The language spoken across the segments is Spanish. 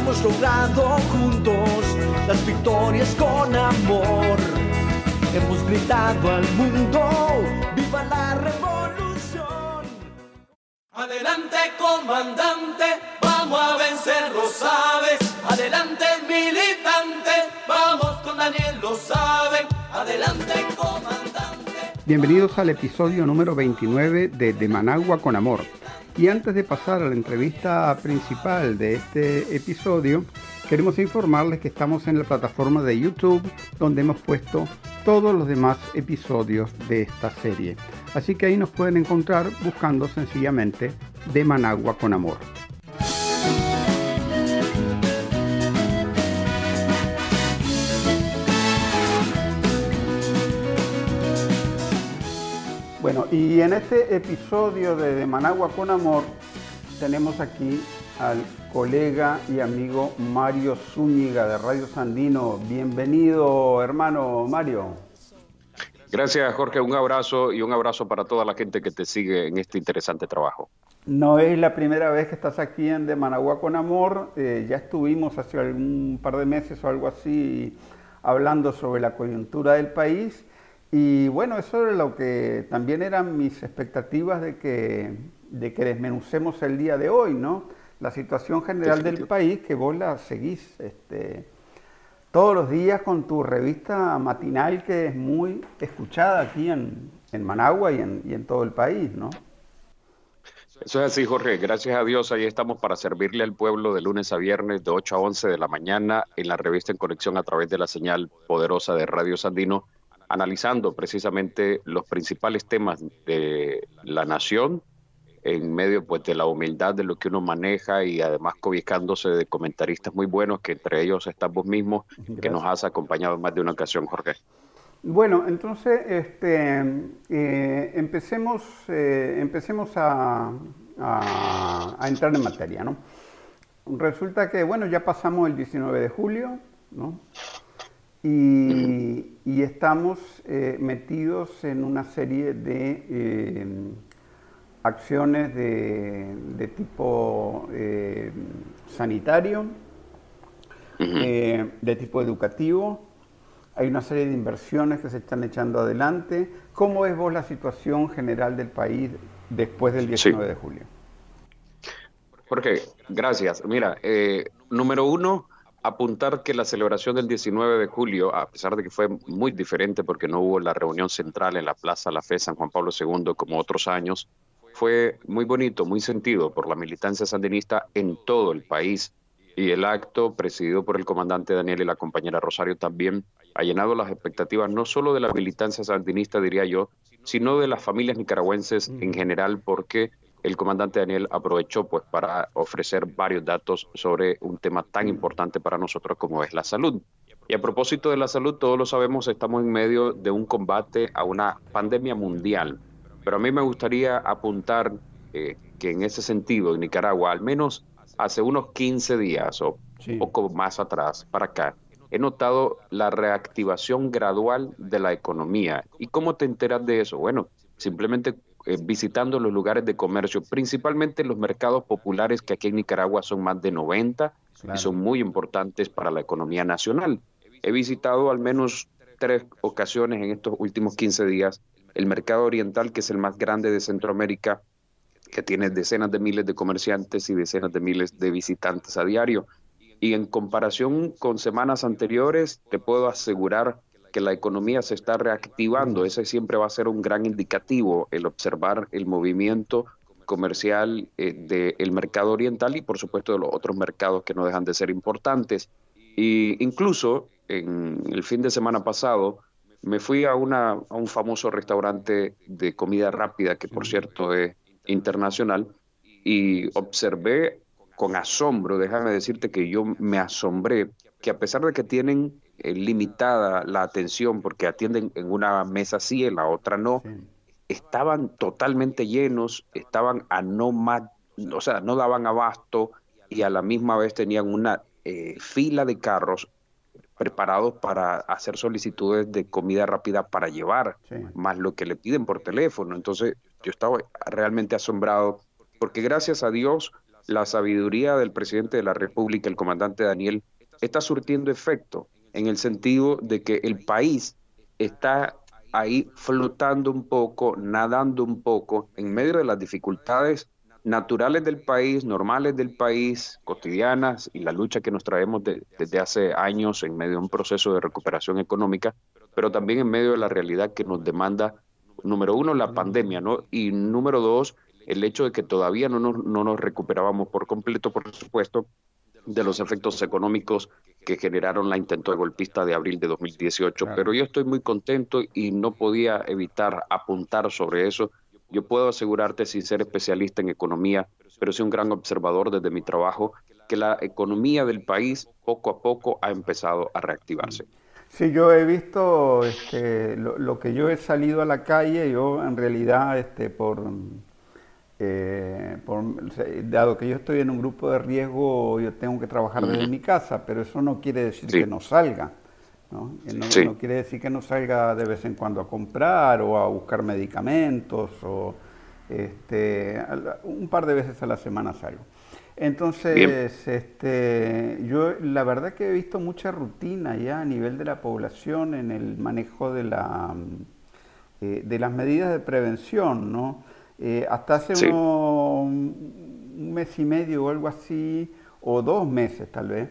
Hemos logrado juntos las victorias con amor. Hemos gritado al mundo, viva la revolución. Adelante comandante, vamos a vencer, lo sabes. Adelante militante, vamos con Daniel, lo saben. Adelante comandante. Bienvenidos al episodio número 29 de De Managua con Amor. Y antes de pasar a la entrevista principal de este episodio, queremos informarles que estamos en la plataforma de YouTube donde hemos puesto todos los demás episodios de esta serie. Así que ahí nos pueden encontrar buscando sencillamente De Managua con Amor. Bueno, y en este episodio de, Managua con Amor tenemos aquí al colega y amigo Mario Zúñiga de Radio Sandino. Bienvenido, hermano Mario. Gracias, Jorge. Un abrazo y un abrazo para toda la gente que te sigue en este interesante trabajo. No es la primera vez que estás aquí en De Managua con Amor. Eh, ya estuvimos hace algún par de meses o algo así hablando sobre la coyuntura del país y bueno, eso es lo que también eran mis expectativas de que, de que desmenucemos el día de hoy, ¿no? La situación general del país, que vos la seguís este, todos los días con tu revista matinal, que es muy escuchada aquí en, Managua y en, y en todo el país, ¿no? Eso es así, Jorge. Gracias a Dios, ahí estamos para servirle al pueblo de lunes a viernes de 8 a 11 de la mañana en la revista En Conexión a través de la señal poderosa de Radio Sandino analizando precisamente los principales temas de la nación en medio pues de la humildad de lo que uno maneja y además cobijándose de comentaristas muy buenos que entre ellos están vos mismos que nos has acompañado en más de una ocasión Jorge. Bueno, entonces este, eh, empecemos, eh, empecemos a, a, entrar en materia, ¿no? Resulta que, bueno, ya pasamos el 19 de julio, ¿no? Y, estamos eh, metidos en una serie de eh, acciones de, tipo eh, sanitario, de tipo educativo. Hay una serie de inversiones que se están echando adelante. ¿Cómo es vos la situación general del país después del 19 de julio? Jorge, gracias. Mira, número uno, apuntar que la celebración del 19 de julio, a pesar de que fue muy diferente porque no hubo la reunión central en la Plaza La Fe San Juan Pablo II como otros años, fue muy bonito, muy sentido por la militancia sandinista en todo el país. Y el acto, presidido por el comandante Daniel y la compañera Rosario, también ha llenado las expectativas no solo de la militancia sandinista, diría yo, sino de las familias nicaragüenses en general, porque el comandante Daniel aprovechó pues para ofrecer varios datos sobre un tema tan importante para nosotros como es la salud. Y a propósito de la salud, todos lo sabemos, estamos en medio de un combate a una pandemia mundial. Pero a mí me gustaría apuntar eh, que en ese sentido, en Nicaragua, al menos hace unos 15 días o poco más atrás para acá, he notado la reactivación gradual de la economía. ¿Y cómo te enteras de eso? Bueno, simplemente eh, visitando los lugares de comercio, principalmente los mercados populares que aquí en Nicaragua son más de 90 y son muy importantes para la economía nacional. He visitado al menos tres ocasiones en estos últimos 15 días el mercado oriental, que es el más grande de Centroamérica, que tiene decenas de miles de comerciantes y decenas de miles de visitantes a diario. Y en comparación con semanas anteriores, te puedo asegurar que la economía se está reactivando. Ese siempre va a ser un gran indicativo, el observar el movimiento comercial eh, del mercado oriental y por supuesto de los otros mercados que no dejan de ser importantes. Y incluso en el fin de semana pasado me fui a, una, a un famoso restaurante de comida rápida que por cierto es internacional y observé con asombro, déjame decirte que yo me asombré que a pesar de que tienen eh, limitada la atención porque atienden en una mesa sí, en la otra no, estaban totalmente llenos, estaban a no más, o sea, no daban abasto y a la misma vez tenían una eh, fila de carros preparados para hacer solicitudes de comida rápida para llevar, más lo que le piden por teléfono. Entonces, yo estaba realmente asombrado porque gracias a Dios la sabiduría del presidente de la República, el comandante Daniel, está surtiendo efecto en el sentido de que el país está ahí flotando un poco, nadando un poco en medio de las dificultades naturales del país, normales del país, cotidianas y la lucha que nos traemos desde hace años en medio de un proceso de recuperación económica, pero también en medio de la realidad que nos demanda, número uno, la pandemia, ¿no? Y número dos, el hecho de que todavía no nos, no nos recuperábamos por completo, por supuesto, de los efectos económicos que generaron la intento de golpista de abril de 2018. Pero yo estoy muy contento y no podía evitar apuntar sobre eso. Yo puedo asegurarte, sin ser especialista en economía, pero soy un gran observador desde mi trabajo, que la economía del país poco a poco ha empezado a reactivarse. Sí, yo he visto este, lo, que yo he salido a la calle, yo en realidad este, por eh, dado que yo estoy en un grupo de riesgo, yo tengo que trabajar desde mi casa, pero eso no quiere decir que no salga. ¿no? No, quiere decir que no salga de vez en cuando a comprar o a buscar medicamentos o este, un par de veces a la semana salgo. Entonces, este, yo la verdad que he visto mucha rutina ya a nivel de la población en el manejo de, la, eh, de las medidas de prevención, ¿no? Eh, hasta hace un mes y medio o algo así, o dos meses tal vez,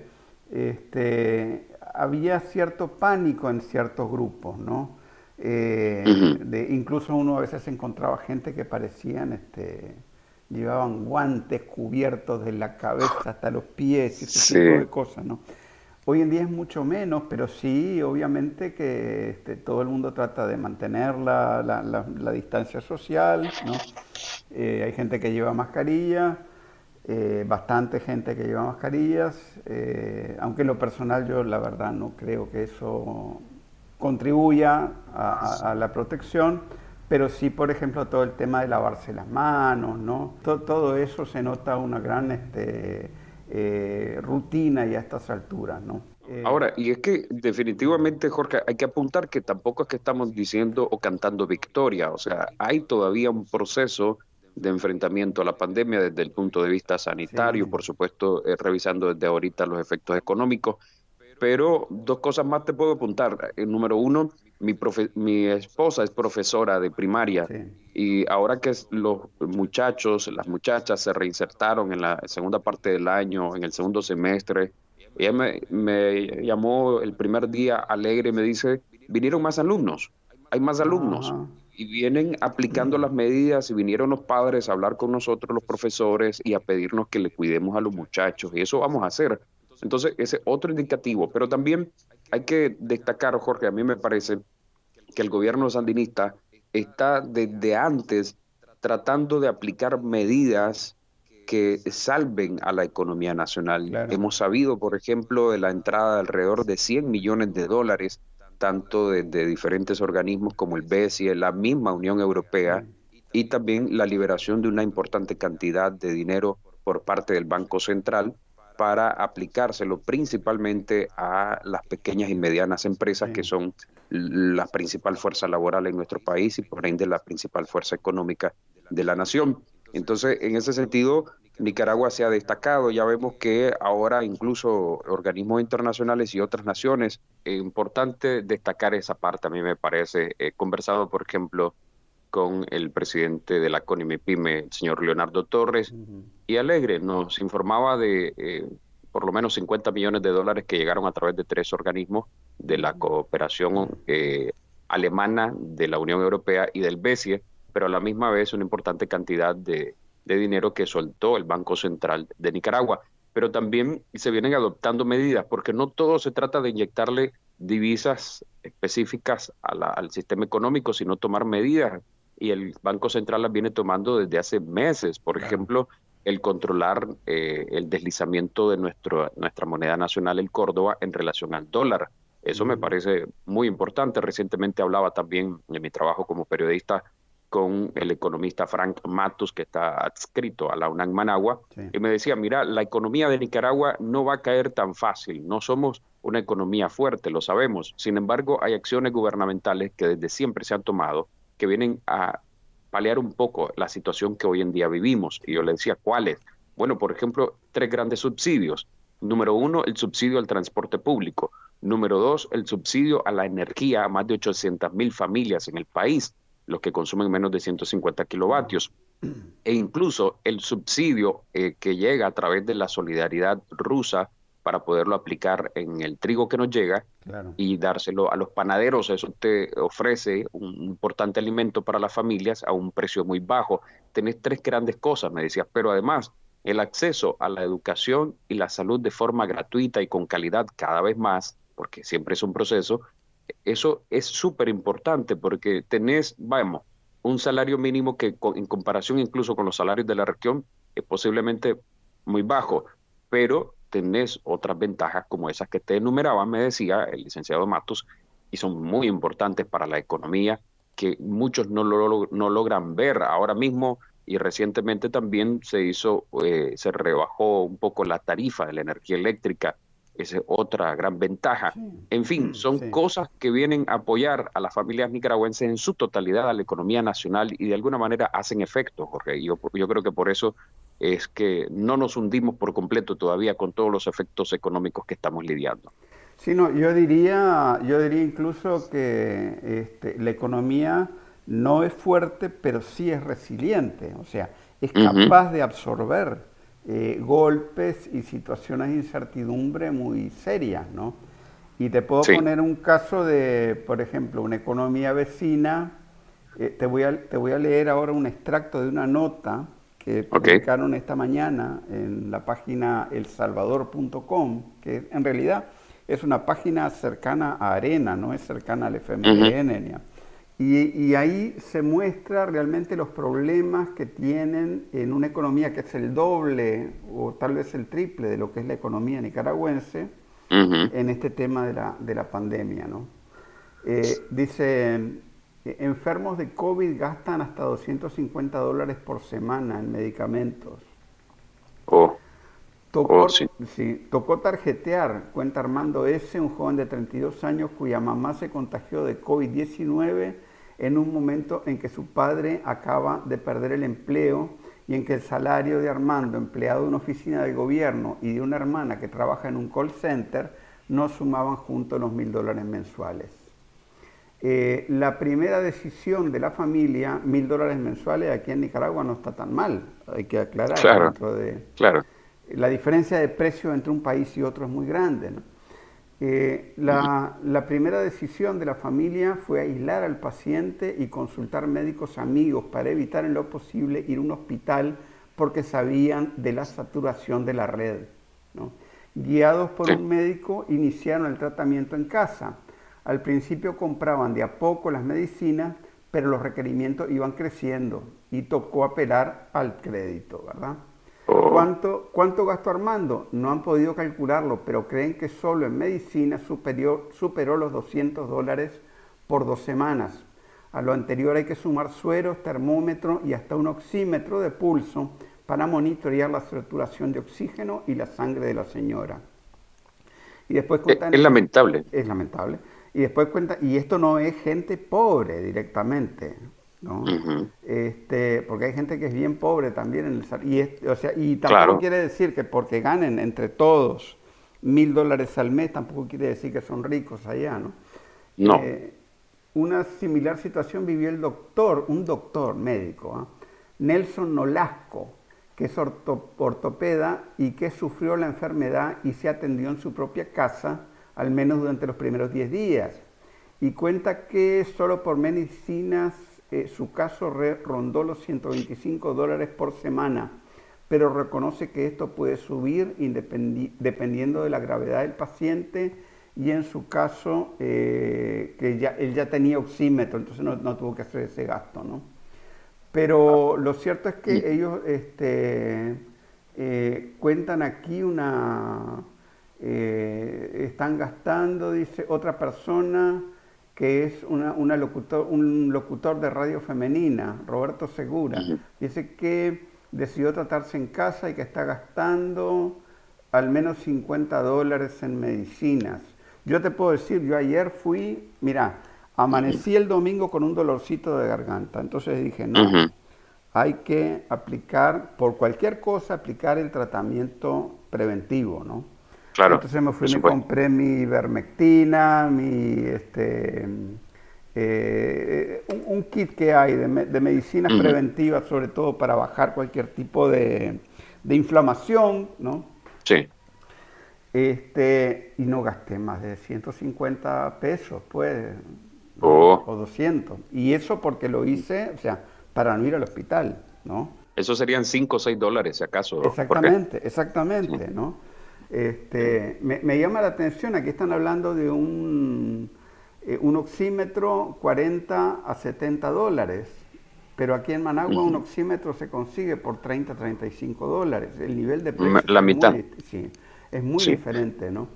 este, había cierto pánico en ciertos grupos, ¿no? Eh, incluso uno a veces encontraba gente que parecían, este, llevaban guantes cubiertos de la cabeza hasta los pies y ese tipo de cosas, ¿no? Hoy en día es mucho menos, pero sí, obviamente que este, todo el mundo trata de mantener la, distancia social, ¿no? Eh, hay gente que lleva mascarilla, eh, bastante gente que lleva mascarillas, eh, aunque en lo personal yo la verdad no creo que eso contribuya a, la protección, pero sí, por ejemplo, todo el tema de lavarse las manos, ¿no? Todo, todo eso se nota una gran... Este, eh, rutina y a estas alturas, ¿no? Eh, Ahora, y es que definitivamente, Jorge, hay que apuntar que tampoco es que estamos diciendo o cantando victoria, o sea, hay todavía un proceso de enfrentamiento a la pandemia desde el punto de vista sanitario, por supuesto, eh, revisando desde ahorita los efectos económicos, pero dos cosas más te puedo apuntar. El número uno, mi, mi esposa es profesora de primaria y ahora que los muchachos, las muchachas se reinsertaron en la segunda parte del año, en el segundo semestre, ella me, llamó el primer día alegre y me dice, vinieron más alumnos, hay más alumnos. Ah. Y vienen aplicando las medidas y vinieron los padres a hablar con nosotros, los profesores, y a pedirnos que le cuidemos a los muchachos. Y eso vamos a hacer. Entonces, ese otro indicativo. Pero también hay que destacar, Jorge, a mí me parece que el gobierno sandinista está desde antes tratando de aplicar medidas que salven a la economía nacional. Hemos sabido, por ejemplo, de la entrada de alrededor de 100 millones de dólares, tanto de, diferentes organismos como el BES y la misma Unión Europea, y también la liberación de una importante cantidad de dinero por parte del Banco Central para aplicárselo principalmente a las pequeñas y medianas empresas que son la principal fuerza laboral en nuestro país y por ende la principal fuerza económica de la nación. Entonces, en ese sentido, Nicaragua se ha destacado. Ya vemos que ahora incluso organismos internacionales y otras naciones, es importante destacar esa parte, a mí me parece. He conversado, por ejemplo, con el presidente de la CONIMEPYME, el señor Leonardo Torres, y Alegre nos informaba de eh, por lo menos 50 millones de dólares que llegaron a través de tres organismos de la cooperación eh, alemana, de la Unión Europea y del BESIE, pero a la misma vez una importante cantidad de, de dinero que soltó el Banco Central de Nicaragua. Pero también se vienen adoptando medidas, porque no todo se trata de inyectarle divisas específicas al sistema económico, sino tomar medidas y el Banco Central las viene tomando desde hace meses. Por ejemplo, el controlar eh, el deslizamiento de nuestro, nuestra moneda nacional, el Córdoba, en relación al dólar. Eso me parece muy importante. Recientemente hablaba también en mi trabajo como periodista con el economista Frank Matus, que está adscrito a la UNAM Managua, y me decía, mira, la economía de Nicaragua no va a caer tan fácil, no somos una economía fuerte, lo sabemos. Sin embargo, hay acciones gubernamentales que desde siempre se han tomado que vienen a paliar un poco la situación que hoy en día vivimos. Y yo le decía, ¿cuáles? Bueno, por ejemplo, tres grandes subsidios. Número uno, el subsidio al transporte público. Número dos, el subsidio a la energía a más de 800 mil familias en el país, los que consumen menos de 150 kilovatios. E incluso el subsidio eh, que llega a través de la solidaridad rusa para poderlo aplicar en el trigo que nos llega y dárselo a los panaderos. Eso te ofrece un importante alimento para las familias a un precio muy bajo. Tenés tres grandes cosas, me decías, pero además el acceso a la educación y la salud de forma gratuita y con calidad cada vez más, porque siempre es un proceso, eso es súper importante porque tenés, vamos, un salario mínimo que en comparación incluso con los salarios de la región es posiblemente muy bajo, pero tenés otras ventajas como esas que te enumeraba, me decía el licenciado Matos, y son muy importantes para la economía, que muchos no, lo, no logran ver ahora mismo y recientemente también se hizo, eh, se rebajó un poco la tarifa de la energía eléctrica, esa es otra gran ventaja. En fin, son cosas que vienen a apoyar a las familias nicaragüenses en su totalidad, a la economía nacional y de alguna manera hacen efecto, Jorge. Yo, yo creo que por eso es que no nos hundimos por completo todavía con todos los efectos económicos que estamos lidiando. Sí, no, yo diría, yo diría incluso que este, la economía no es fuerte, pero sí es resiliente, o sea, es capaz de absorber eh, golpes y situaciones de incertidumbre muy serias, ¿no? Y te puedo poner un caso de, por ejemplo, una economía vecina, eh, te, voy a, te voy a leer ahora un extracto de una nota que publicaron esta mañana en la página elsalvador.com, que en realidad es una página cercana a Arena, no es cercana al FMLN. y, ahí se muestra realmente los problemas que tienen en una economía que es el doble o tal vez el triple de lo que es la economía nicaragüense en este tema de la, de la pandemia. ¿no? Eh, dice, eh, enfermos de COVID gastan hasta 250 dólares por semana en medicamentos. Oh. Tocó, oh, sí. tocó tarjetear, cuenta Armando S., un joven de 32 años cuya mamá se contagió de COVID-19 en un momento en que su padre acaba de perder el empleo y en que el salario de Armando, empleado de una oficina del gobierno, y de una hermana que trabaja en un call center, no sumaban juntos los mil dólares mensuales. Eh, la primera decisión de la familia, mil dólares mensuales aquí en Nicaragua no está tan mal, hay que aclarar. Claro, de, claro. La diferencia de precio entre un país y otro es muy grande. Eh, la, la, primera decisión de la familia fue aislar al paciente y consultar médicos amigos para evitar en lo posible ir a un hospital porque sabían de la saturación de la red. Guiados por un médico, iniciaron el tratamiento en casa al principio compraban de a poco las medicinas, pero los requerimientos iban creciendo y tocó apelar al crédito, ¿verdad? Oh. ¿Cuánto, ¿Cuánto gastó Armando? No han podido calcularlo, pero creen que solo en medicina superior, superó los 200 dólares por dos semanas. A lo anterior hay que sumar sueros, termómetro y hasta un oxímetro de pulso para monitorear la saturación de oxígeno y la sangre de la señora. Y después es lamentable. Es lamentable. Y después cuenta, y esto no es gente pobre directamente, ¿no? este, porque hay gente que es bien pobre también en el y, o sea, y tampoco quiere decir que porque ganen entre todos mil dólares al mes, tampoco quiere decir que son ricos allá, ¿no? No. Eh, una similar situación vivió el doctor, un doctor médico, ¿ah? Nelson Nolasco, que es ortopeda y que sufrió la enfermedad y se atendió en su propia casa al menos durante los primeros 10 días. Y cuenta que solo por medicinas eh, su caso rondó los 125 dólares por semana, pero reconoce que esto puede subir dependiendo de la gravedad del paciente y en su caso eh, que ya, él ya tenía oxímetro, entonces no, tuvo que hacer ese gasto. ¿no? Pero lo cierto es que ellos este, eh, cuentan aquí una, eh, están gastando, dice otra persona que es una, locutor, un locutor de radio femenina, Roberto Segura, dice que decidió tratarse en casa y que está gastando al menos 50 dólares en medicinas. Yo te puedo decir, yo ayer fui, mira, amanecí el domingo con un dolorcito de garganta, entonces dije, no, hay que aplicar, por cualquier cosa, aplicar el tratamiento preventivo, ¿no? Claro. Entonces me fui, me compré mi ivermectina, mi, este, eh, un, kit que hay de, medicinas preventivas, sobre todo para bajar cualquier tipo de, inflamación, ¿no? Sí. Este, y no gasté más de 150 pesos, pues, oh. o 200. Y eso porque lo hice, o sea, para no ir al hospital, ¿no? Eso serían 5 o 6 dólares, si acaso. Exactamente, exactamente, ¿no? Este, me, llama la atención, aquí están hablando de un, eh, un oxímetro 40 a 70 dólares, pero aquí en Managua un oxímetro se consigue por 30 a 35 dólares. El nivel de precio la mitad. sí, es muy diferente, ¿no?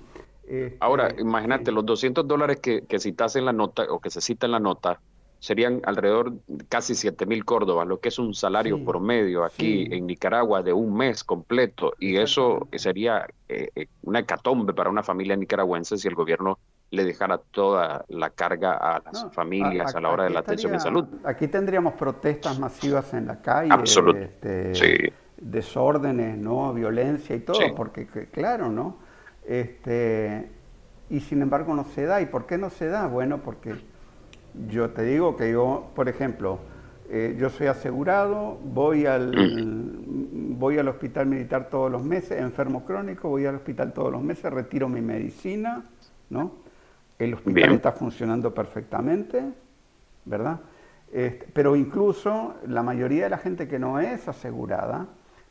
Este, Ahora, imagínate, los 200 dólares que, que citas en la nota o que se cita en la nota, serían alrededor casi 7 mil córdobas, lo que es un salario promedio aquí en Nicaragua de un mes completo. Y eso sería eh, eh, una hecatombe para una familia nicaragüense si el gobierno le dejara toda la carga a las familias a, la hora de la atención en salud. Aquí tendríamos protestas masivas en la calle, este, desórdenes, no, violencia y todo, porque claro, ¿no? Este, y sin embargo no se da. ¿Y por qué no se da? Bueno, porque yo te digo que yo, por ejemplo, eh, yo soy asegurado, voy al, voy al hospital militar todos los meses, enfermo crónico, voy al hospital todos los meses, retiro mi medicina, ¿no? El hospital está funcionando perfectamente, ¿verdad? Este, pero incluso la mayoría de la gente que no es asegurada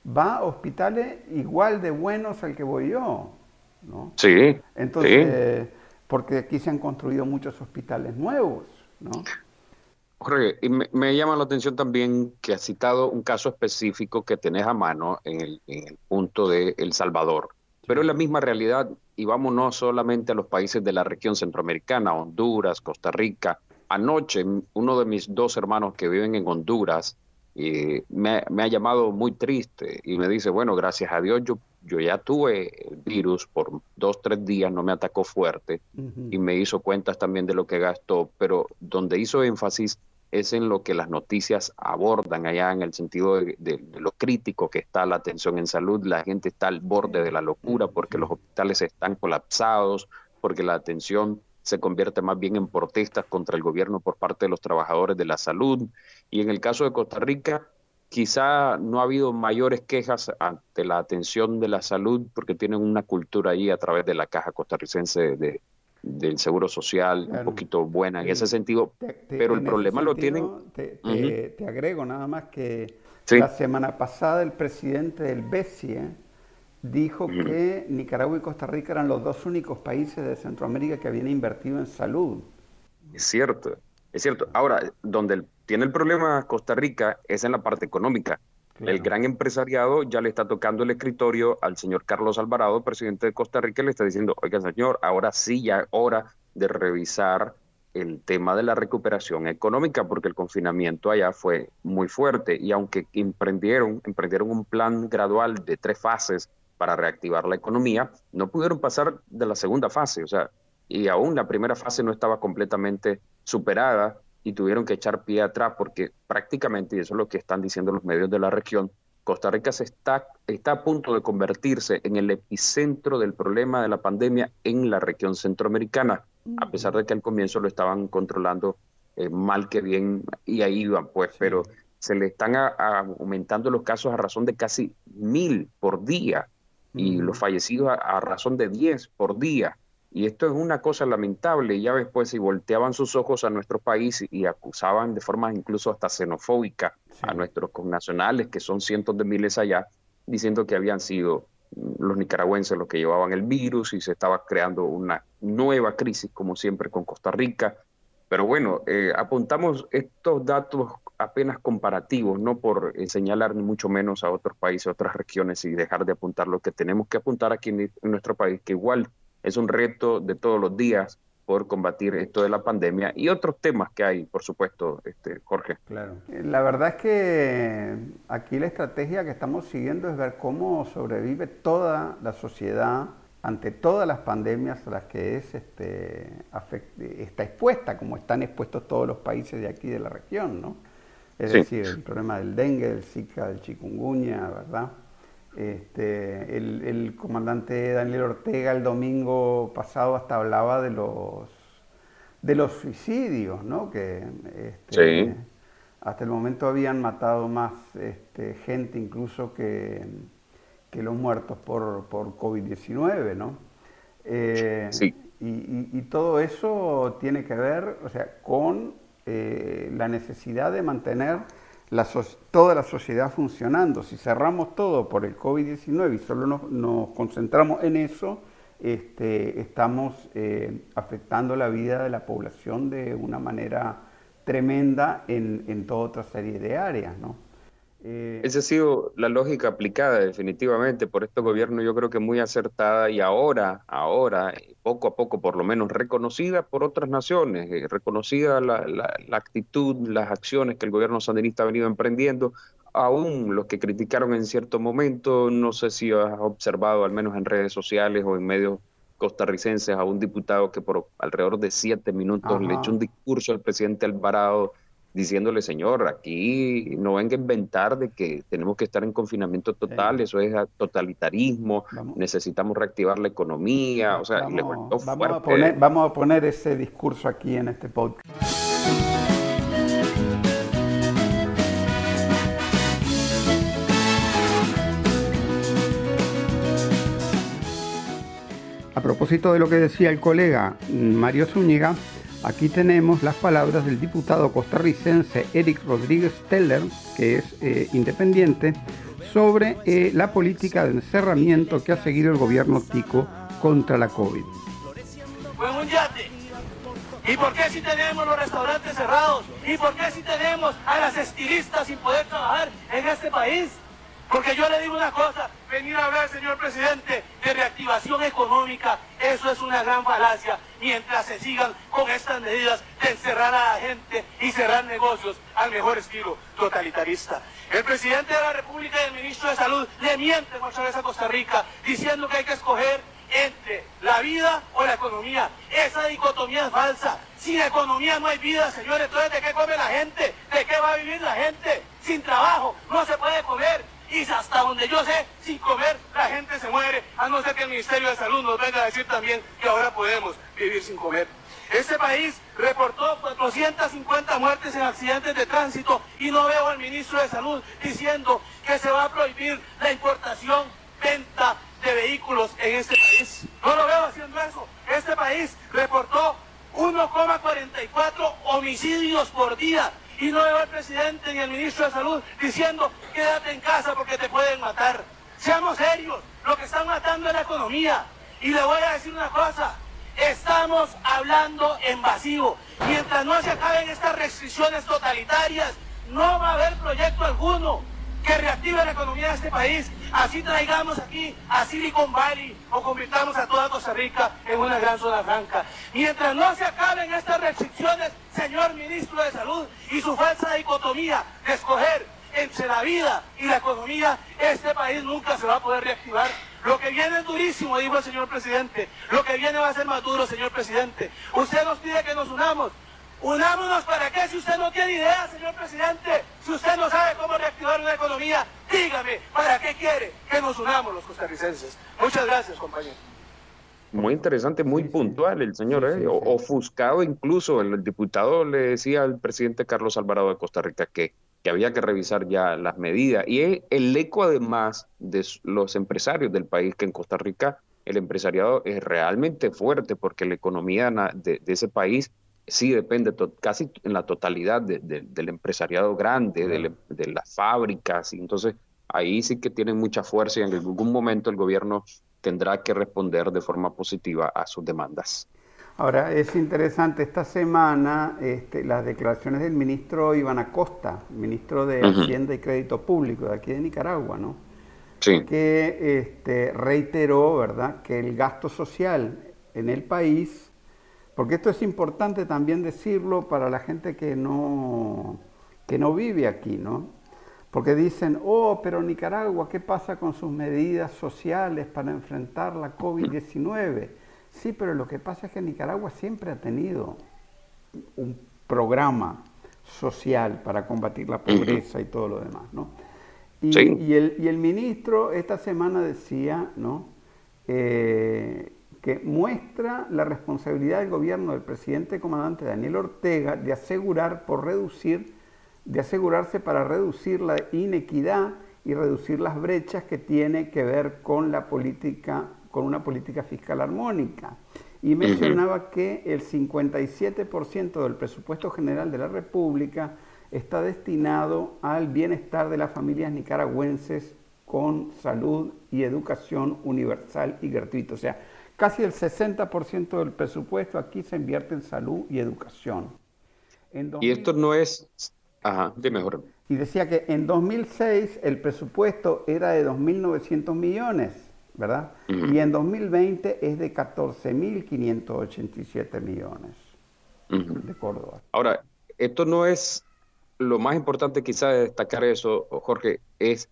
va a hospitales igual de buenos al que voy yo, ¿no? Sí. Entonces, porque aquí se han construido muchos hospitales nuevos. ¿No? Jorge, y me, llama la atención también que has citado un caso específico que tenés a mano en el, punto de El Salvador, pero es la misma realidad y vamos no solamente a los países de la región centroamericana, Honduras, Costa Rica. Anoche uno de mis dos hermanos que viven en Honduras eh, me, me, ha llamado muy triste y me dice, bueno, gracias a Dios yo yo ya tuve el virus por dos, tres días, no me atacó fuerte y me hizo cuentas también de lo que gastó, pero donde hizo énfasis es en lo que las noticias abordan allá en el sentido de, lo crítico que está la atención en salud. La gente está al borde de la locura porque los hospitales están colapsados, porque la atención se convierte más bien en protestas contra el gobierno por parte de los trabajadores de la salud. Y en el caso de Costa Rica, Quizá no ha habido mayores quejas ante la atención de la salud porque tienen una cultura ahí a través de la Caja Costarricense de, del Seguro Social un poquito buena en ese sentido, pero el problema lo tienen... Te, agrego nada más que la semana pasada el presidente del BESIE dijo que Nicaragua y Costa Rica eran los dos únicos países de Centroamérica que habían invertido en salud. Es cierto, es cierto. Ahora, donde tiene el problema Costa Rica es en la parte económica. El gran empresariado ya le está tocando el escritorio al señor Carlos Alvarado, presidente de Costa Rica, y le está diciendo, oiga señor, ahora sí ya hora de revisar el tema de la recuperación económica, porque el confinamiento allá fue muy fuerte y aunque emprendieron, emprendieron un plan gradual de tres fases para reactivar la economía, no pudieron pasar de la segunda fase, o sea, y aún la primera fase no estaba completamente superada y tuvieron que echar pie atrás porque prácticamente, y eso es lo que están diciendo los medios de la región, Costa Rica se está, está a punto de convertirse en el epicentro del problema de la pandemia en la región centroamericana, a pesar de que al comienzo lo estaban controlando eh, mal que bien y ahí iban, pues, pero se le están aumentando los casos a razón de casi mil por día y los fallecidos a, a razón de diez por día. Y esto es una cosa lamentable. Ya después si volteaban sus ojos a nuestro país y acusaban de forma incluso hasta xenofóbica a nuestros connacionales, que son cientos de miles allá, diciendo que habían sido los nicaragüenses los que llevaban el virus y se estaba creando una nueva crisis, como siempre, con Costa Rica. Pero bueno, eh, apuntamos estos datos apenas comparativos, no por señalar ni mucho menos a otros países, a otras regiones y dejar de apuntar lo que tenemos que apuntar aquí en nuestro país, que igual es un reto de todos los días por combatir esto de la pandemia y otros temas que hay, por supuesto, este, Jorge. Claro. La verdad es que aquí la estrategia que estamos siguiendo es ver cómo sobrevive toda la sociedad ante todas las pandemias a las que es, este, está expuesta, como están expuestos todos los países de aquí de la región, ¿no? Es decir, el problema del dengue, del zika, del chikungunya, ¿verdad? Este, el, comandante Daniel Ortega el domingo pasado hasta hablaba de los de los suicidios, ¿no? Que este, hasta el momento habían matado más este, gente incluso que, que, los muertos por, por COVID-19, ¿no? Eh, sí. y, todo eso tiene que ver, o sea, con eh, la necesidad de mantener toda la sociedad funcionando. Si cerramos todo por el COVID-19 y solo nos, concentramos en eso, este, estamos eh, afectando la vida de la población de una manera tremenda en, en toda otra serie de áreas. ¿no? Eh, Esa ha sido la lógica aplicada definitivamente por este gobierno, yo creo que muy acertada y ahora, ahora, poco a poco por lo menos, reconocida por otras naciones, eh, reconocida la, la, actitud, las acciones que el gobierno sandinista ha venido emprendiendo, aún los que criticaron en cierto momento, no sé si has observado al menos en redes sociales o en medios costarricenses a un diputado que por alrededor de siete minutos le echó un discurso al presidente Alvarado diciéndole, señor, aquí no venga a inventar de que tenemos que estar en confinamiento total, eso es totalitarismo, necesitamos reactivar la economía, o sea, vamos, A poner, vamos a poner ese discurso aquí en este podcast. A propósito de lo que decía el colega Mario Zúñiga, Aquí tenemos las palabras del diputado costarricense Eric Rodríguez Teller, que es eh, independiente, sobre eh, la política de encerramiento que ha seguido el gobierno tico contra la COVID. ¿Y por qué si tenemos los restaurantes cerrados? ¿Y por qué si tenemos a las estilistas sin poder trabajar en este país? Porque yo le digo una cosa, venir a hablar, señor presidente, de reactivación económica, eso es una gran falacia, mientras se sigan con estas medidas de encerrar a la gente y cerrar negocios al mejor estilo totalitarista. El presidente de la República y el ministro de Salud le mienten otra vez a Costa Rica diciendo que hay que escoger entre la vida o la economía. Esa dicotomía es falsa. Sin economía no hay vida, señores. Entonces, ¿de qué come la gente? ¿De qué va a vivir la gente? Sin trabajo no se puede comer. Y hasta donde yo sé, sin comer la gente se muere, a no ser que el Ministerio de Salud nos venga a decir también que ahora podemos vivir sin comer. Este país reportó 450 muertes en accidentes de tránsito y no veo al ministro de Salud diciendo que se va a prohibir la importación, venta de vehículos en este país. No lo veo haciendo eso. Este país reportó 1,44 homicidios por día y no veo al presidente ni al ministro de Salud diciendo quédate en casa porque te pueden matar. Seamos serios, lo que están matando es la economía. Y le voy a decir una cosa, estamos hablando en vacío. Mientras no se acaben estas restricciones totalitarias, no va a haber proyecto alguno que reactive la economía de este país. Así traigamos aquí a Silicon Valley o convirtamos a toda Costa Rica en una gran zona franca. Mientras no se acaben estas restricciones, señor ministro de Salud, y su falsa dicotomía de escoger entre la vida y la economía, este país nunca se va a poder reactivar. Lo que viene es durísimo, dijo el señor presidente. Lo que viene va a ser más duro, señor presidente. Usted nos pide que nos unamos. Unámonos para qué si usted no tiene idea, señor presidente. Si usted no sabe cómo reactivar una economía, dígame, ¿para qué quiere que nos unamos los costarricenses? Muchas gracias, compañero. Muy interesante, muy puntual el señor, ¿eh? ofuscado incluso. El diputado le decía al presidente Carlos Alvarado de Costa Rica que, que había que revisar ya las medidas. Y el eco además de los empresarios del país, que en Costa Rica el empresariado es realmente fuerte porque la economía de ese país sí depende casi en la totalidad del empresariado grande, de, las fábricas, y entonces ahí sí que tienen mucha fuerza y en algún momento el gobierno tendrá que responder de forma positiva a sus demandas. Ahora, es interesante, esta semana este, las declaraciones del ministro Iván Acosta, ministro de Hacienda y Crédito Público de aquí de Nicaragua, ¿no? Sí. Que este, reiteró, ¿verdad?, que el gasto social en el país, porque esto es importante también decirlo para la gente que no, que no vive aquí, ¿no? Porque dicen, oh, pero Nicaragua, ¿qué pasa con sus medidas sociales para enfrentar la COVID-19? Sí, pero lo que pasa es que Nicaragua siempre ha tenido un programa social para combatir la pobreza y todo lo demás, ¿no? Y, el, ministro esta semana decía, ¿no? Eh, que muestra la responsabilidad del gobierno del presidente comandante Daniel Ortega de asegurar por reducir, de asegurarse para reducir la inequidad y reducir las brechas que tiene que ver con la política con una política fiscal armónica. Y mencionaba que el 57% del presupuesto general de la República está destinado al bienestar de las familias nicaragüenses con salud y educación universal y gratuita. O sea, casi el 60% del presupuesto aquí se invierte en salud y educación. y esto no es... Ajá, de mejor. Y decía que en 2006 el presupuesto era de 2.900 millones ¿verdad? Y en 2020 es de 14.587 millones de Córdoba. Ahora, esto no es lo más importante quizá de destacar eso, Jorge, es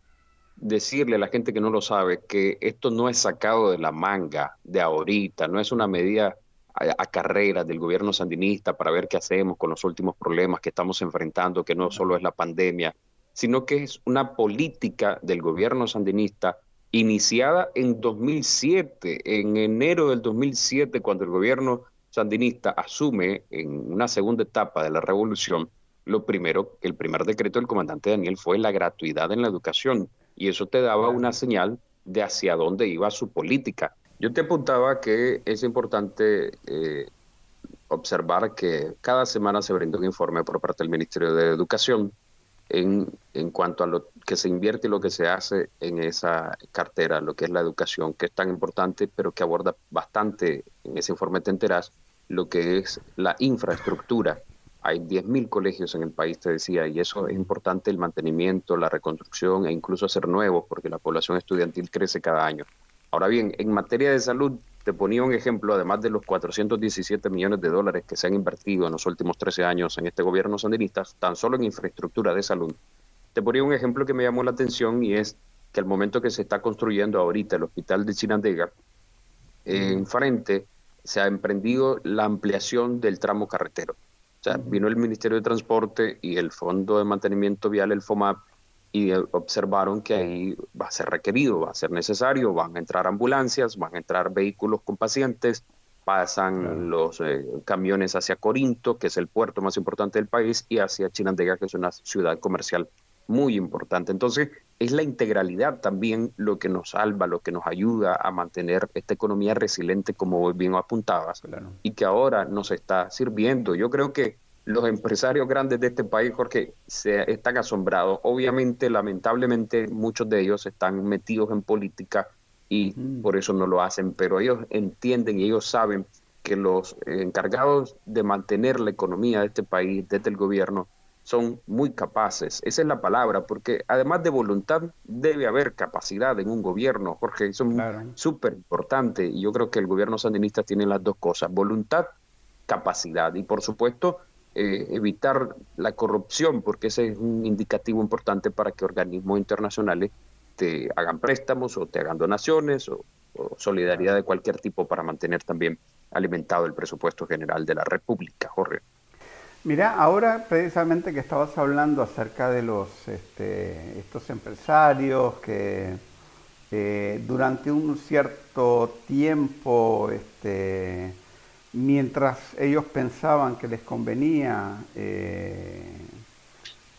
decirle a la gente que no lo sabe que esto no es sacado de la manga de ahorita, no es una medida a, a, carrera del gobierno sandinista para ver qué hacemos con los últimos problemas que estamos enfrentando, que no solo es la pandemia, sino que es una política del gobierno sandinista iniciada en 2007, en enero del 2007, cuando el gobierno sandinista asume en una segunda etapa de la revolución, lo primero, el primer decreto del comandante Daniel fue la gratuidad en la educación y eso te daba una señal de hacia dónde iba su política. Yo te apuntaba que es importante eh, observar que cada semana se brinda un informe por parte del Ministerio de Educación en, en, cuanto a lo que se invierte y lo que se hace en esa cartera, lo que es la educación, que es tan importante, pero que aborda bastante, en ese informe te enterás, lo que es la infraestructura. Hay 10.000 colegios en el país, te decía, y eso es importante, el mantenimiento, la reconstrucción e incluso hacer nuevos, porque la población estudiantil crece cada año. Ahora bien, en materia de salud, te ponía un ejemplo, además de los 417 millones de dólares que se han invertido en los últimos 13 años en este gobierno sandinista, tan solo en infraestructura de salud. Te ponía un ejemplo que me llamó la atención y es que al momento que se está construyendo ahorita el hospital de Chinandega, en frente se ha emprendido la ampliación del tramo carretero. O sea, vino el Ministerio de Transporte y el Fondo de Mantenimiento Vial, el FOMAP, y observaron que ahí va a ser requerido, va a ser necesario, van a entrar ambulancias, van a entrar vehículos con pacientes, pasan los eh, camiones hacia Corinto, que es el puerto más importante del país, y hacia Chinandega, que es una ciudad comercial muy importante. Entonces, es la integralidad también lo que nos salva, lo que nos ayuda a mantener esta economía resiliente, como bien apuntabas, y que ahora nos está sirviendo. Yo creo que los empresarios grandes de este país, Jorge, se están asombrados. Obviamente, lamentablemente, muchos de ellos están metidos en política y por eso no lo hacen, pero ellos entienden y ellos saben que los encargados de mantener la economía de este país desde el gobierno son muy capaces. Esa es la palabra, porque además de voluntad, debe haber capacidad en un gobierno, Jorge. Eso es súper importante y yo creo que el gobierno sandinista tiene las dos cosas, voluntad, capacidad y por supuesto eh, evitar la corrupción, porque ese es un indicativo importante para que organismos internacionales te hagan préstamos o te hagan donaciones o, solidaridad de cualquier tipo para mantener también alimentado el presupuesto general de la República, Jorge. Mira, ahora precisamente que estabas hablando acerca de los este, estos empresarios que eh, durante un cierto tiempo este, mientras ellos pensaban que les convenía, eh,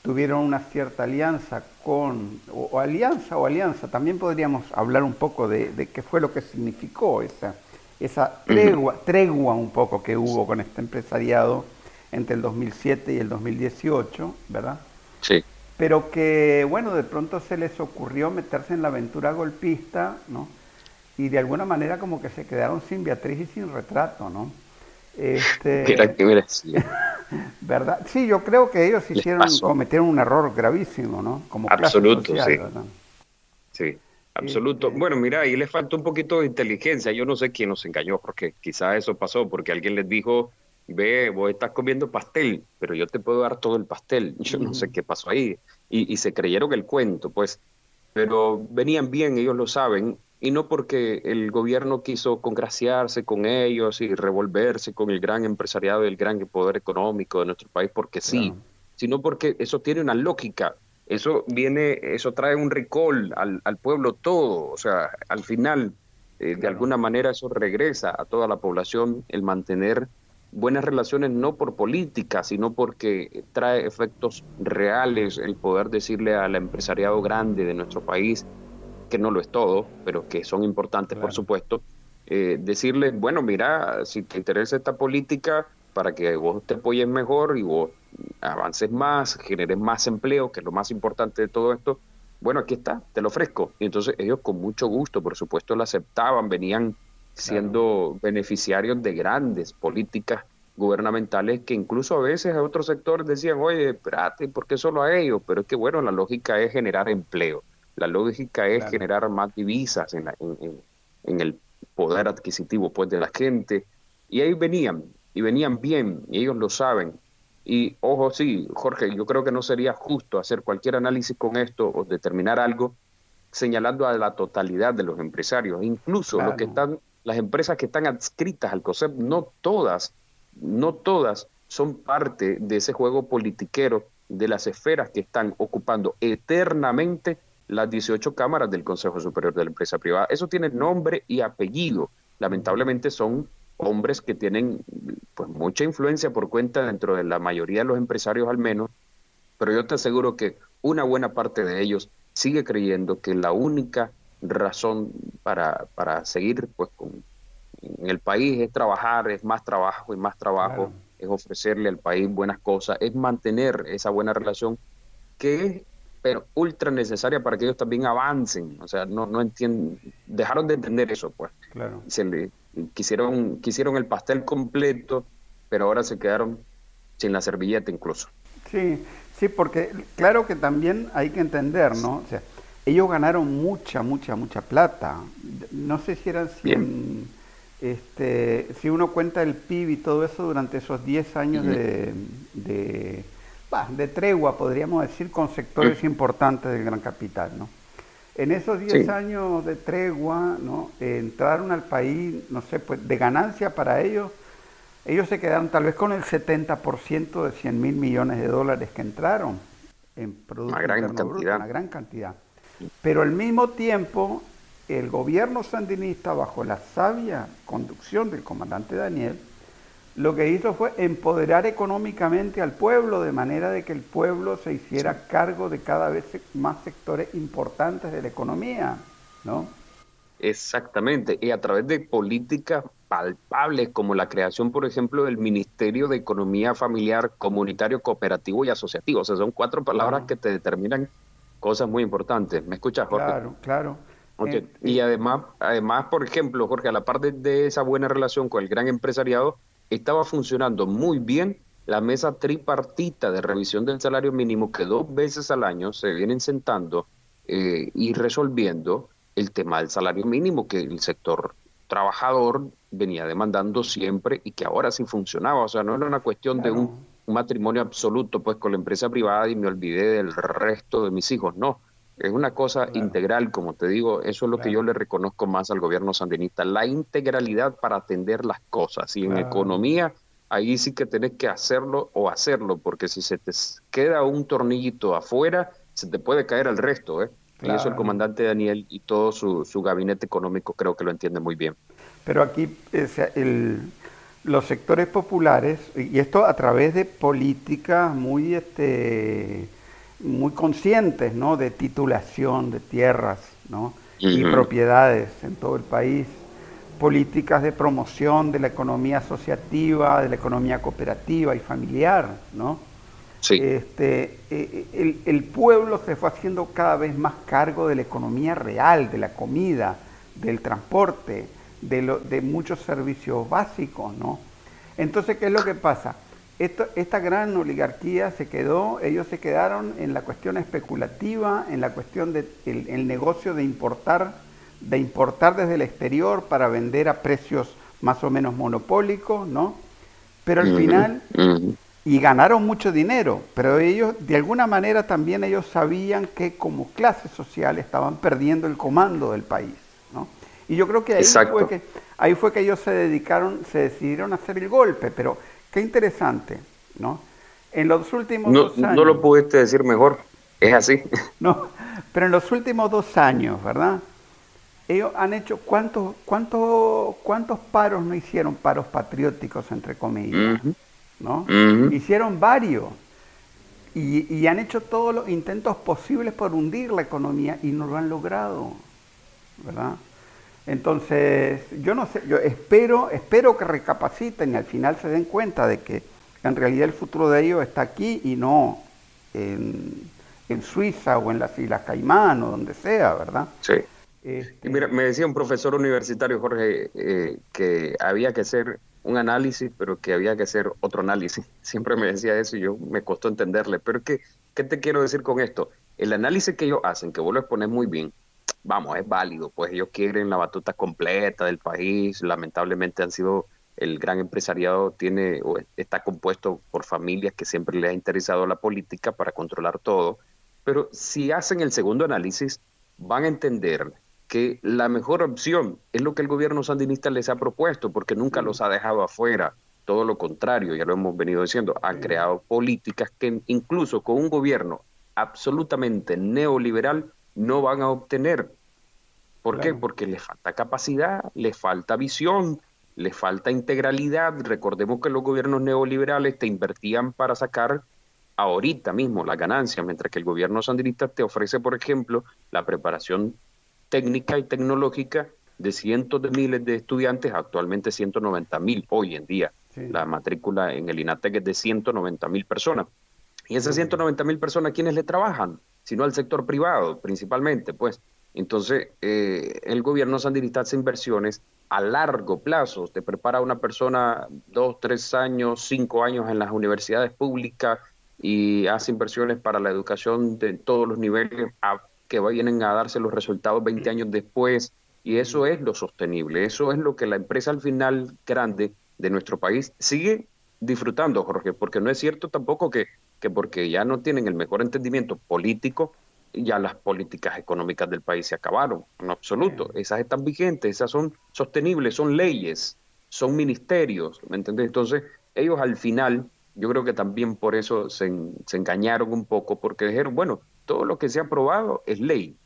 tuvieron una cierta alianza con, o, alianza o alianza, también podríamos hablar un poco de, qué fue lo que significó esa, esa tregua, tregua un poco que hubo con este empresariado entre el 2007 y el 2018, ¿verdad? Sí. Pero que, bueno, de pronto se les ocurrió meterse en la aventura golpista, ¿no? Y de alguna manera como que se quedaron sin Beatriz y sin retrato, ¿no? Este, mira, mira, sí. ¿Verdad? Sí, yo creo que ellos hicieron, cometieron un error gravísimo, ¿no? Como Absoluto, sí. Sí, absoluto. Este, bueno, mira, ahí le falta un poquito de inteligencia. Yo no sé quién nos engañó, porque quizás eso pasó, porque alguien les dijo, ve, vos estás comiendo pastel, pero yo te puedo dar todo el pastel. Yo no sé qué pasó ahí. Y, y se creyeron el cuento, pues. Pero venían bien, ellos lo saben, y no porque el gobierno quiso congraciarse con ellos y revolverse con el gran empresariado y el gran poder económico de nuestro país, porque sí, sino porque eso tiene una lógica. Eso viene, eso trae un recall al, al pueblo todo, o sea, al final, eh, de alguna manera eso regresa a toda la población el mantener buenas relaciones no por política, sino porque trae efectos reales el poder decirle al empresariado grande de nuestro país, que no lo es todo, pero que son importantes, por supuesto, eh, decirle, bueno, mira, si te interesa esta política para que vos te apoyes mejor y vos avances más, generes más empleo, que es lo más importante de todo esto, bueno, aquí está, te lo ofrezco. Y entonces ellos con mucho gusto, por supuesto, lo aceptaban, venían siendo beneficiarios de grandes políticas gubernamentales que incluso a veces a otros sectores decían, oye, espérate, ¿por qué solo a ellos? Pero es que, bueno, la lógica es generar empleo, la lógica es generar más divisas en, en, el poder adquisitivo pues de la gente. Y ahí venían, y venían bien, y ellos lo saben. Y ojo, sí, Jorge, yo creo que no sería justo hacer cualquier análisis con esto o determinar algo señalando a la totalidad de los empresarios. Incluso lo que están, las empresas que están adscritas al COSEP, no todas, no todas son parte de ese juego politiquero de las esferas que están ocupando eternamente las 18 cámaras del Consejo Superior de la Empresa Privada. Eso tiene nombre y apellido. Lamentablemente son hombres que tienen pues mucha influencia por cuenta dentro de la mayoría de los empresarios al menos, pero yo te aseguro que una buena parte de ellos sigue creyendo que la única razón para, para seguir pues con, en el país es trabajar, es más trabajo y más trabajo, es ofrecerle al país buenas cosas, es mantener esa buena relación que es pero ultra necesaria para que ellos también avancen. O sea, no, no entienden, dejaron de entender eso, pues. Claro. Se le, quisieron, quisieron el pastel completo, pero ahora se quedaron sin la servilleta incluso. Sí, sí, porque claro que también hay que entender, ¿no? O sea, ellos ganaron mucha, mucha, mucha plata. No sé si eran 100, este, si uno cuenta el PIB y todo eso durante esos 10 años de, de, tregua, podríamos decir, con sectores importantes del gran capital, ¿no? En esos 10 años de tregua, ¿no? entraron al país, no sé, pues de ganancia para ellos, ellos se quedaron tal vez con el 70% de 100 mil millones de dólares que entraron en productos una gran cantidad. una gran cantidad. Pero al mismo tiempo, el gobierno sandinista, bajo la sabia conducción del comandante Daniel, lo que hizo fue empoderar económicamente al pueblo de manera de que el pueblo se hiciera cargo de cada vez más sectores importantes de la economía, ¿no? Exactamente, y a través de políticas palpables como la creación, por ejemplo, del Ministerio de Economía Familiar, Comunitario, Cooperativo y Asociativo. O sea, son cuatro palabras que te determinan cosas muy importantes. ¿Me escuchas, Jorge? Claro, claro. Eh, y además, además, por ejemplo, Jorge, a la par de esa buena relación con el gran empresariado, estaba funcionando muy bien la mesa tripartita de revisión del salario mínimo que dos veces al año se vienen sentando eh, y resolviendo el tema del salario mínimo que el sector trabajador venía demandando siempre y que ahora sí funcionaba. O sea, no era una cuestión de un, matrimonio absoluto pues con la empresa privada y me olvidé del resto de mis hijos. No, es una cosa integral, como te digo, eso es lo que yo le reconozco más al gobierno sandinista, la integralidad para atender las cosas. Y en economía, ahí sí que tenés que hacerlo o hacerlo, porque si se te queda un tornillito afuera, se te puede caer el resto. ¿eh? Y eso el comandante Daniel y todo su, su, gabinete económico creo que lo entiende muy bien. Pero aquí el, los sectores populares, y esto a través de políticas muy... este muy conscientes ¿no? de titulación de tierras ¿no? y propiedades en todo el país, políticas de promoción de la economía asociativa, de la economía cooperativa y familiar. ¿no? Sí. Este, e, e, el, el, pueblo se fue haciendo cada vez más cargo de la economía real, de la comida, del transporte, de, lo, de muchos servicios básicos. ¿no? Entonces, ¿qué es lo que pasa? Esto, esta gran oligarquía se quedó, ellos se quedaron en la cuestión especulativa, en la cuestión del de el negocio de importar, de importar desde el exterior para vender a precios más o menos monopólicos, ¿no? Pero al final, y ganaron mucho dinero, pero ellos, de alguna manera también ellos sabían que como clase social estaban perdiendo el comando del país. Y yo creo que ahí fue que ahí fue que ellos se dedicaron, se decidieron a hacer el golpe, pero qué interesante, ¿no? En los últimos no, dos años. No lo pudiste decir mejor, es así. No, pero en los últimos dos años, ¿verdad? Ellos han hecho cuántos, cuántos, cuántos paros no hicieron paros patrióticos entre comillas, ¿no? Hicieron varios y, y han hecho todos los intentos posibles por hundir la economía y no lo han logrado, ¿verdad? Entonces, yo no sé, yo espero, espero que recapaciten y al final se den cuenta de que en realidad el futuro de ellos está aquí y no en, Suiza o en las Islas Caimán o donde sea, ¿verdad? Sí. Este mira, me decía un profesor universitario, Jorge, eh, que había que hacer un análisis, pero que había que hacer otro análisis. Siempre me decía eso y yo me costó entenderle. Pero ¿qué, qué te quiero decir con esto? El análisis que ellos hacen, que vos lo expones muy bien, vamos, es válido, pues ellos quieren la batuta completa del país, lamentablemente han sido, el gran empresariado tiene o está compuesto por familias que siempre les ha interesado la política para controlar todo, pero si hacen el segundo análisis, van a entender que la mejor opción es lo que el gobierno sandinista les ha propuesto, porque nunca los ha dejado afuera, todo lo contrario, ya lo hemos venido diciendo, han creado políticas que incluso con un gobierno absolutamente neoliberal no van a obtener. ¿Por qué? Porque les falta capacidad, les falta visión, les falta integralidad. Recordemos que los gobiernos neoliberales te invertían para sacar ahorita mismo la ganancia, mientras que el gobierno sandinista te ofrece, por ejemplo, la preparación técnica y tecnológica de cientos de miles de estudiantes, actualmente 190 mil hoy en día. La matrícula en el INATEC es de 190 mil personas. Y esas 190 mil personas, ¿quiénes le trabajan? Sino al sector privado principalmente, pues. Entonces, eh, el gobierno sandinista hace inversiones a largo plazo. Te prepara una persona dos, tres años, cinco años en las universidades públicas y hace inversiones para la educación de todos los niveles que vayan a darse los resultados 20 años después. Y eso es lo sostenible. Eso es lo que la empresa al final grande de nuestro país sigue disfrutando, Jorge, porque no es cierto tampoco que que porque ya no tienen el mejor entendimiento político, ya las políticas económicas del país se acabaron, en absoluto. Esas están vigentes, esas son sostenibles, son leyes, son ministerios, ¿me entendés? Entonces, ellos al final, yo creo que también por eso se, engañaron un poco, porque dijeron, bueno, todo lo que se ha aprobado es ley,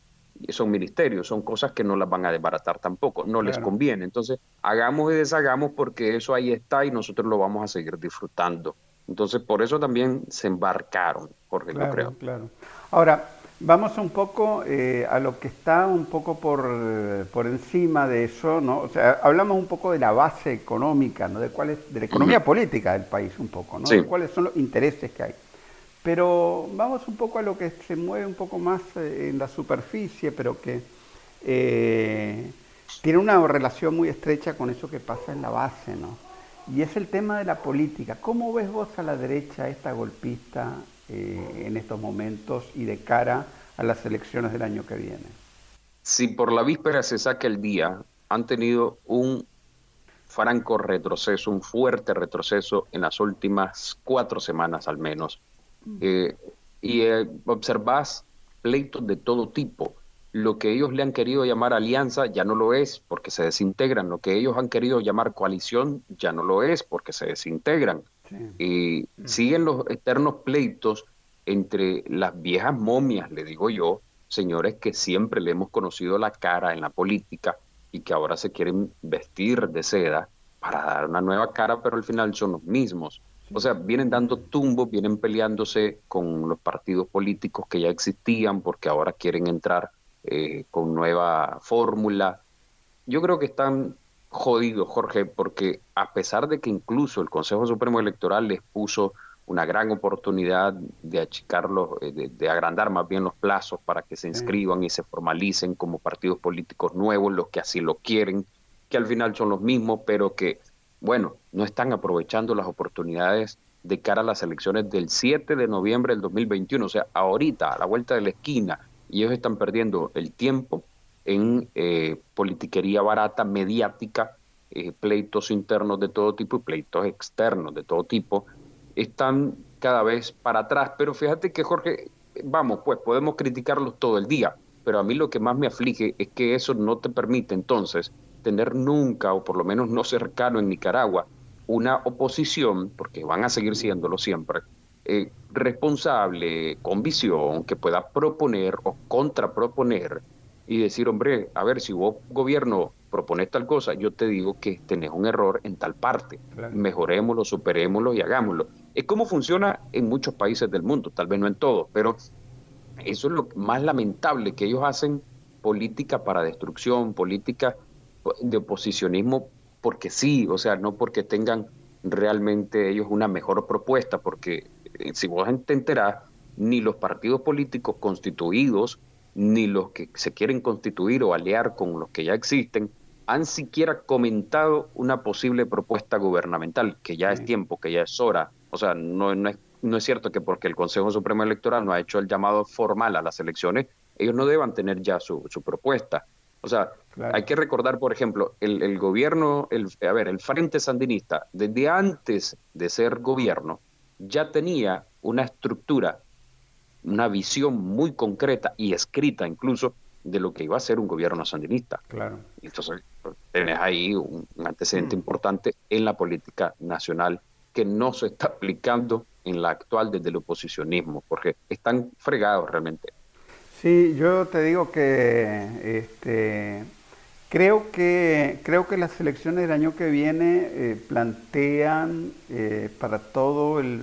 son ministerios, son cosas que no las van a desbaratar tampoco, no les conviene. Entonces, hagamos y deshagamos porque eso ahí está y nosotros lo vamos a seguir disfrutando. Entonces, por eso también se embarcaron, Jorge, claro, yo creo. Claro. Ahora, vamos un poco eh, a lo que está un poco por, por encima de eso, ¿no? O sea, hablamos un poco de la base económica, ¿no? De cuál es, de la economía política del país un poco, ¿no? De cuáles son los intereses que hay. Pero vamos un poco a lo que se mueve un poco más eh, en la superficie, pero que eh, tiene una relación muy estrecha con eso que pasa en la base, ¿no? Y es el tema de la política. ¿Cómo ves vos a la derecha esta golpista eh, en estos momentos y de cara a las elecciones del año que viene? Si por la víspera se saca el día, han tenido un franco retroceso, un fuerte retroceso en las últimas cuatro semanas al menos. Mm. Eh, y eh, observás pleitos de todo tipo lo que ellos le han querido llamar alianza ya no lo es porque se desintegran, lo que ellos han querido llamar coalición ya no lo es porque se desintegran. Y mm. siguen los eternos pleitos entre las viejas momias, le digo yo, señores que siempre le hemos conocido la cara en la política y que ahora se quieren vestir de seda para dar una nueva cara, pero al final son los mismos. O sea, vienen dando tumbos, vienen peleándose con los partidos políticos que ya existían porque ahora quieren entrar eh, con nueva fórmula. Yo creo que están jodidos, Jorge, porque a pesar de que incluso el Consejo Supremo Electoral les puso una gran oportunidad de achicarlos, eh, de, agrandar más bien los plazos para que se inscriban y se formalicen como partidos políticos nuevos, los que así lo quieren, que al final son los mismos, pero que bueno, no están aprovechando las oportunidades de cara a las elecciones del 7 de noviembre del 2021, o sea, ahorita, a la vuelta de la esquina, y ellos están perdiendo el tiempo en eh, politiquería barata, mediática, eh, pleitos internos de todo tipo y pleitos externos de todo tipo, están cada vez para atrás. Pero fíjate que Jorge, vamos, pues podemos criticarlos todo el día, pero a mí lo que más me aflige es que eso no te permite entonces tener nunca, o por lo menos no cercano en Nicaragua, una oposición, porque van a seguir siéndolo siempre, eh, responsable, con visión, que pueda proponer o contraproponer y decir, hombre, a ver, si vos gobierno propones tal cosa, yo te digo que tenés un error en tal parte. Mejorémoslo, superémoslo y hagámoslo. Es como funciona en muchos países del mundo, tal vez no en todos, pero eso es lo más lamentable, que ellos hacen política para destrucción, política de oposicionismo porque sí, o sea, no porque tengan realmente ellos una mejor propuesta, porque si vos te enterás, ni los partidos políticos constituidos, ni los que se quieren constituir o aliar con los que ya existen, han siquiera comentado una posible propuesta gubernamental, que ya es tiempo, que ya es hora. O sea, no, no, es, no es cierto que porque el Consejo Supremo Electoral no ha hecho el llamado formal a las elecciones, ellos no deban tener ya su, su propuesta. O sea, hay que recordar, por ejemplo, el, gobierno, el, a ver, el Frente Sandinista, desde antes de ser gobierno, ya tenía una estructura, una visión muy concreta y escrita incluso de lo que iba a ser un gobierno sandinista. Claro. Entonces, tenés ahí un, antecedente mm. importante en la política nacional que no se está aplicando en la actual desde el oposicionismo, porque están fregados realmente. Sí, yo te digo que este, creo que creo que las elecciones del año que viene eh, plantean eh, para todo el,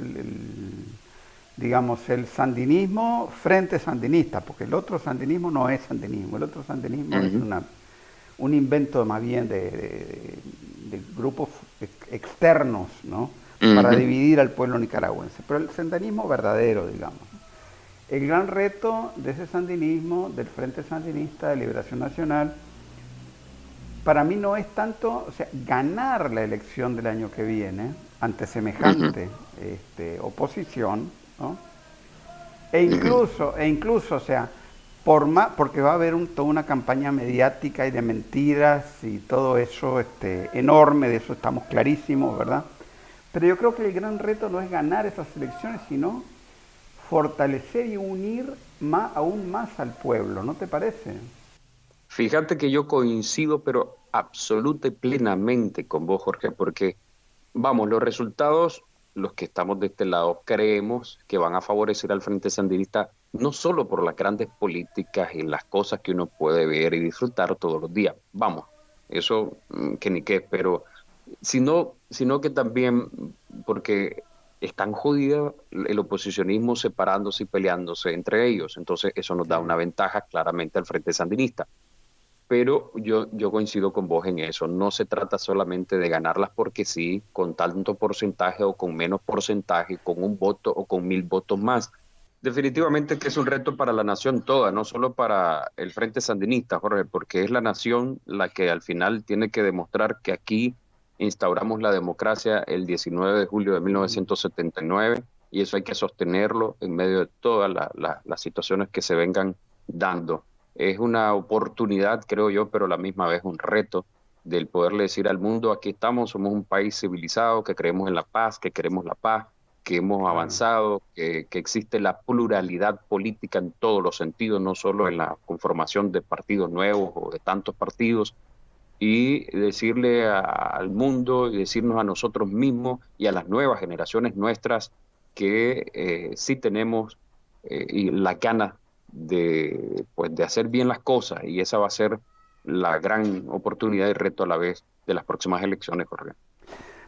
digamos el sandinismo frente sandinista, porque el otro sandinismo no es sandinismo, el otro sandinismo es una, un invento más bien de, grupos externos, ¿no? Para dividir al pueblo nicaragüense, pero el sandinismo verdadero, digamos. El gran reto de ese sandinismo, del Frente Sandinista de Liberación Nacional, para mí no es tanto, o sea, ganar la elección del año que viene ante semejante este, oposición, ¿no? E incluso, e incluso, o sea, por más, porque va a haber toda una campaña mediática y de mentiras y todo eso este, enorme, de eso estamos clarísimos, ¿verdad? Pero yo creo que el gran reto no es ganar esas elecciones, sino fortalecer y unir más, aún más al pueblo, ¿no te parece? Fíjate que yo coincido, pero absoluta y plenamente con vos, Jorge, porque, vamos, los resultados, los que estamos de este lado, creemos que van a favorecer al Frente Sandinista, no solo por las grandes políticas y las cosas que uno puede ver y disfrutar todos los días, vamos, eso mm, que ni qué, pero sino, sino que también porque están jodidos el oposicionismo separándose y peleándose entre ellos. Entonces eso nos da una ventaja claramente al Frente Sandinista. Pero yo, yo coincido con vos en eso. No se trata solamente de ganarlas porque sí, con tanto porcentaje o con menos porcentaje, con un voto o con mil votos más. Definitivamente que es un reto para la nación toda, no solo para el Frente Sandinista, Jorge, porque es la nación la que al final tiene que demostrar que aquí instauramos la democracia el 19 de julio de 1979 y eso hay que sostenerlo en medio de todas las situaciones que se vengan dando. Es una oportunidad, creo yo, pero a la misma vez un reto del poderle decir al mundo, aquí estamos, somos un país civilizado, que creemos en la paz, que queremos la paz, que hemos avanzado, que, que, existe la pluralidad política en todos los sentidos, no solo en la conformación de partidos nuevos o de tantos partidos, y decirle al mundo y decirnos a nosotros mismos y a las nuevas generaciones nuestras que eh, sí tenemos eh, y la gana de, pues, de hacer bien las cosas y esa va a ser la gran oportunidad y reto a la vez de las próximas elecciones, Jorge.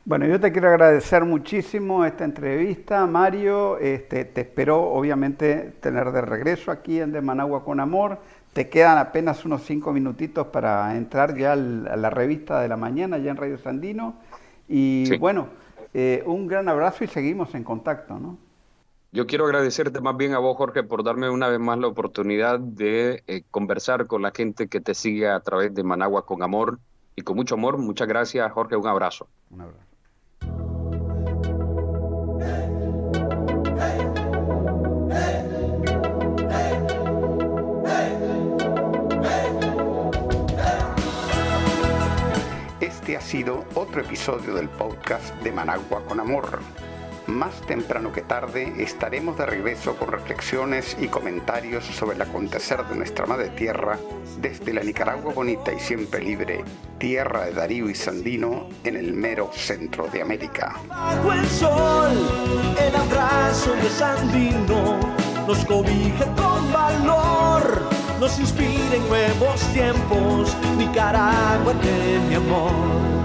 Bueno, yo te quiero agradecer muchísimo esta entrevista, Mario. Este, te espero, obviamente, tener de regreso aquí en De Managua con Amor. Te quedan apenas unos cinco minutitos para entrar ya a la revista de la mañana, ya en Radio Sandino. Y bueno, eh, un gran abrazo y seguimos en contacto, ¿no? Yo quiero agradecerte más bien a vos, Jorge, por darme una vez más la oportunidad de eh, conversar con la gente que te sigue a través de Managua con Amor y con mucho amor. Muchas gracias, Jorge. Un abrazo. Un abrazo. Este ha sido otro episodio del podcast de Managua con Amor. Más temprano que tarde estaremos de regreso con reflexiones y comentarios sobre el acontecer de nuestra madre tierra desde la Nicaragua bonita y siempre libre, tierra de Darío y Sandino en el mero centro de América. Bajo el sol, el abrazo de Sandino nos cobija con valor, nos inspira en nuevos tiempos, Nicaragua de mi amor.